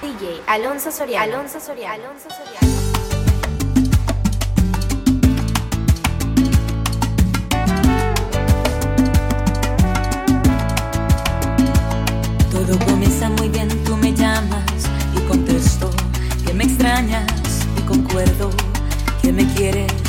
DJ Alonso Soria. Alonso Soria. Alonso Soria. Todo comienza muy bien, tú me llamas y contesto que me extrañas y concuerdo que me quieres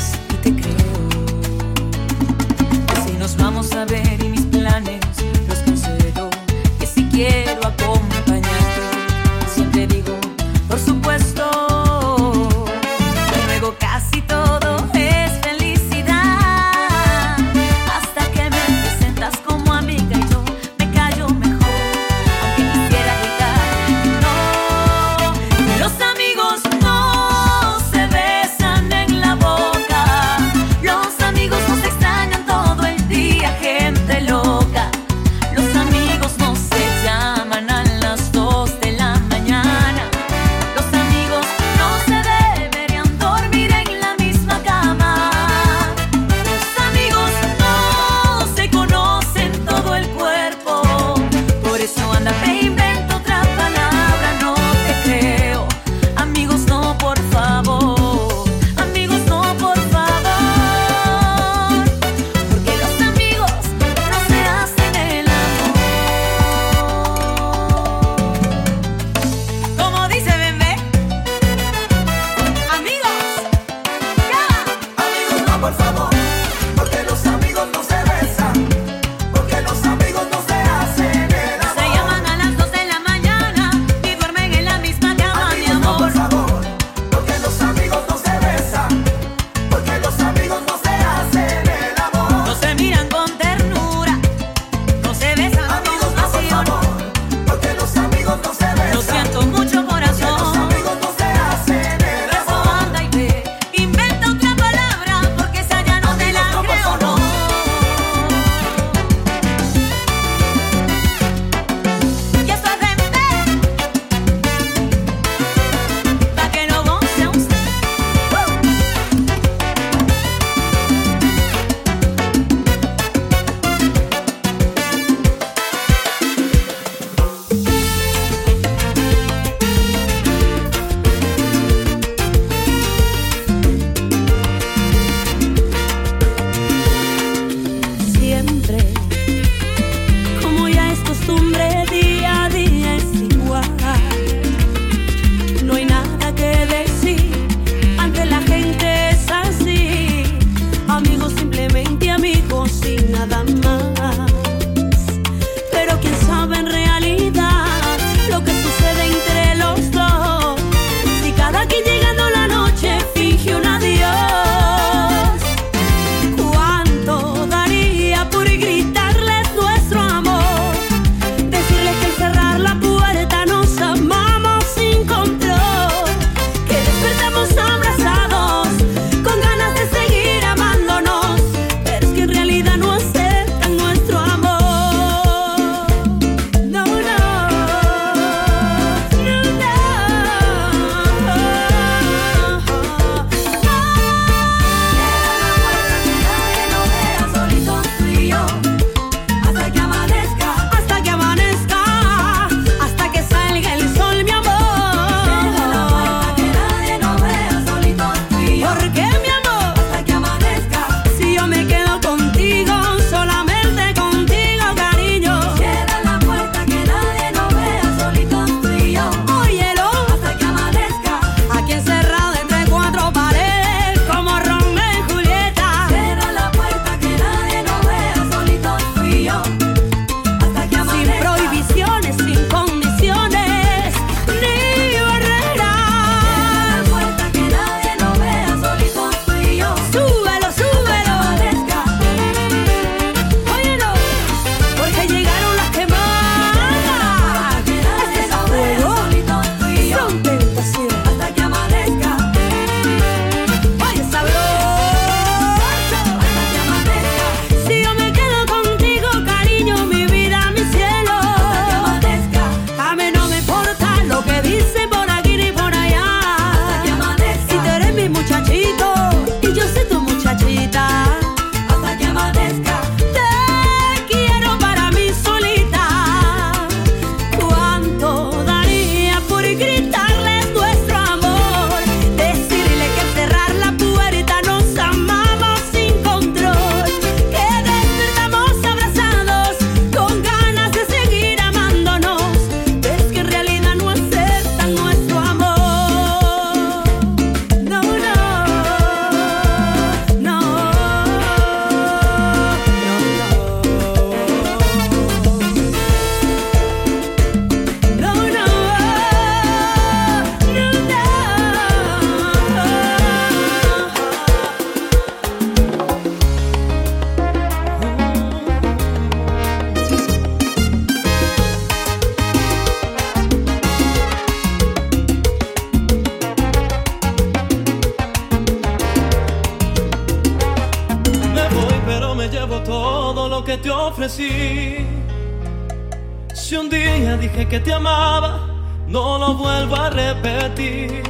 Si un día dije que te amaba, no lo vuelvo a repetir.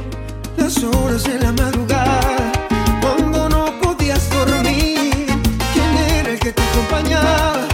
Las horas de la madrugada, cuando no podías dormir, ¿quién era el que te acompañaba?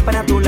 Siempre a tu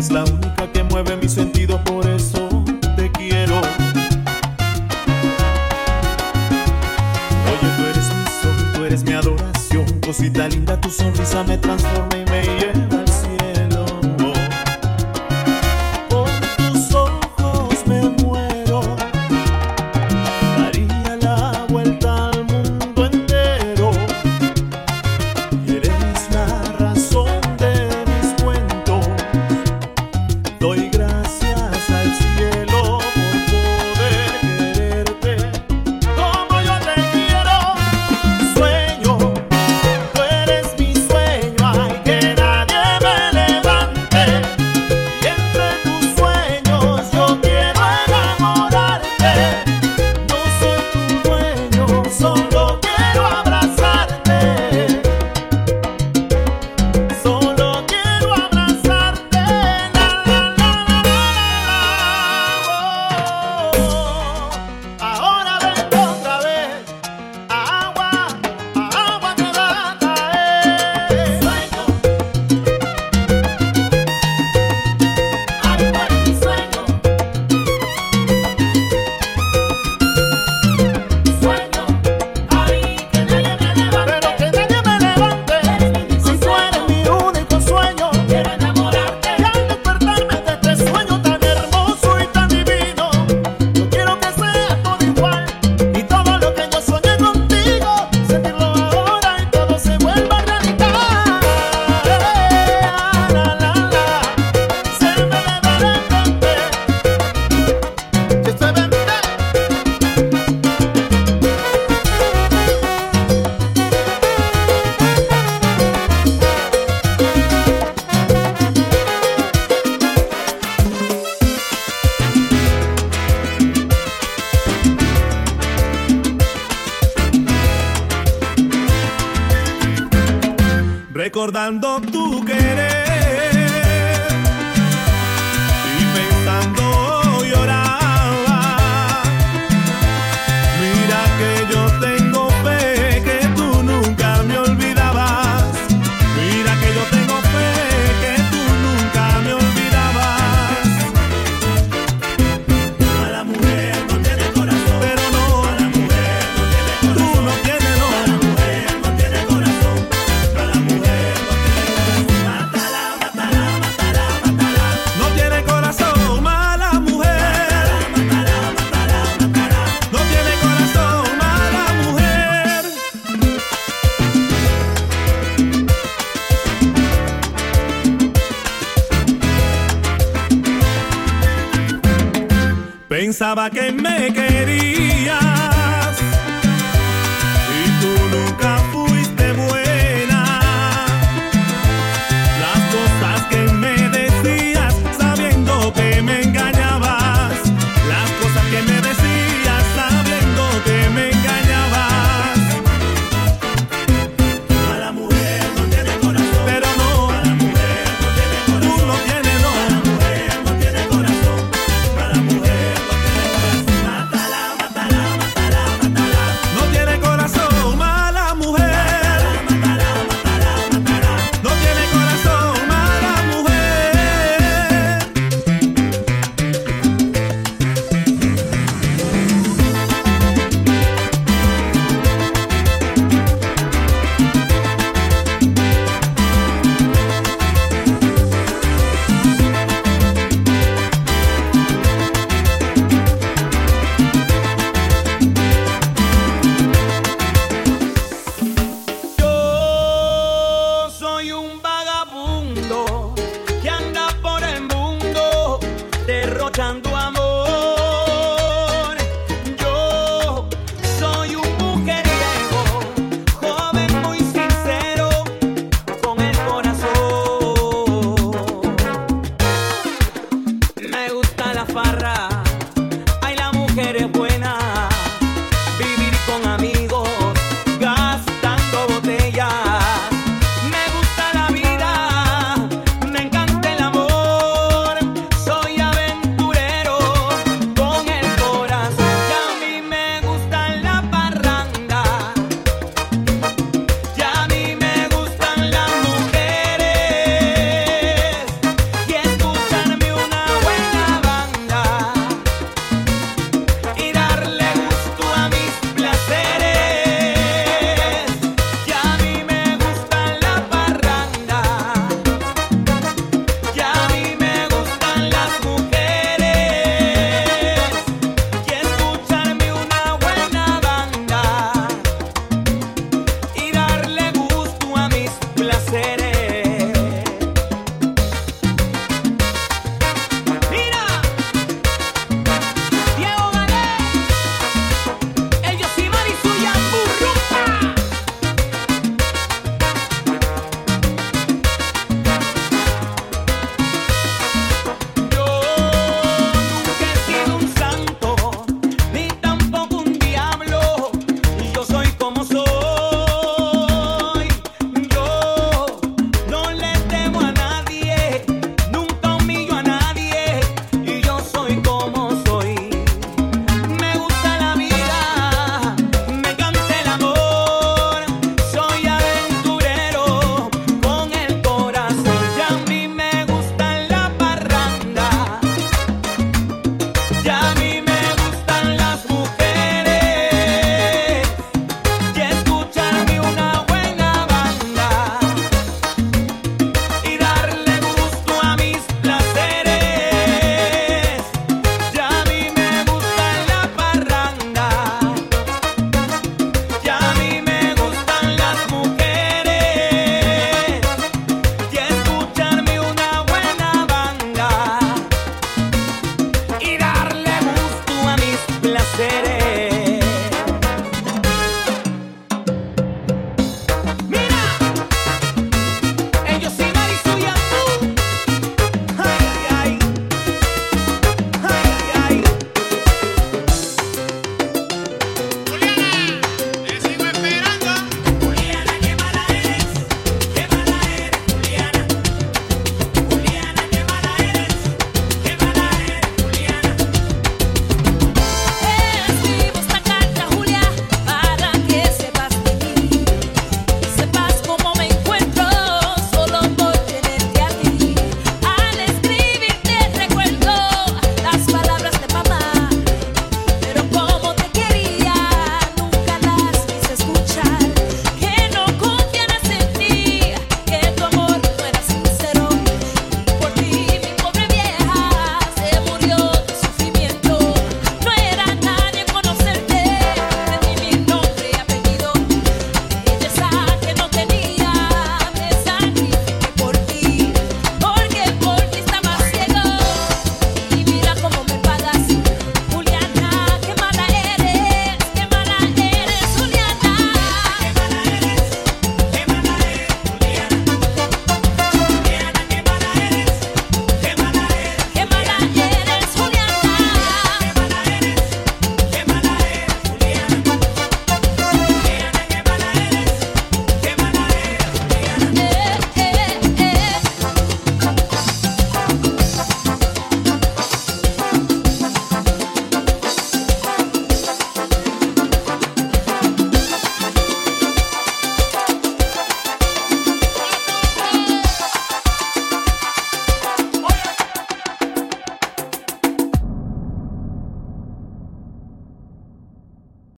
Islam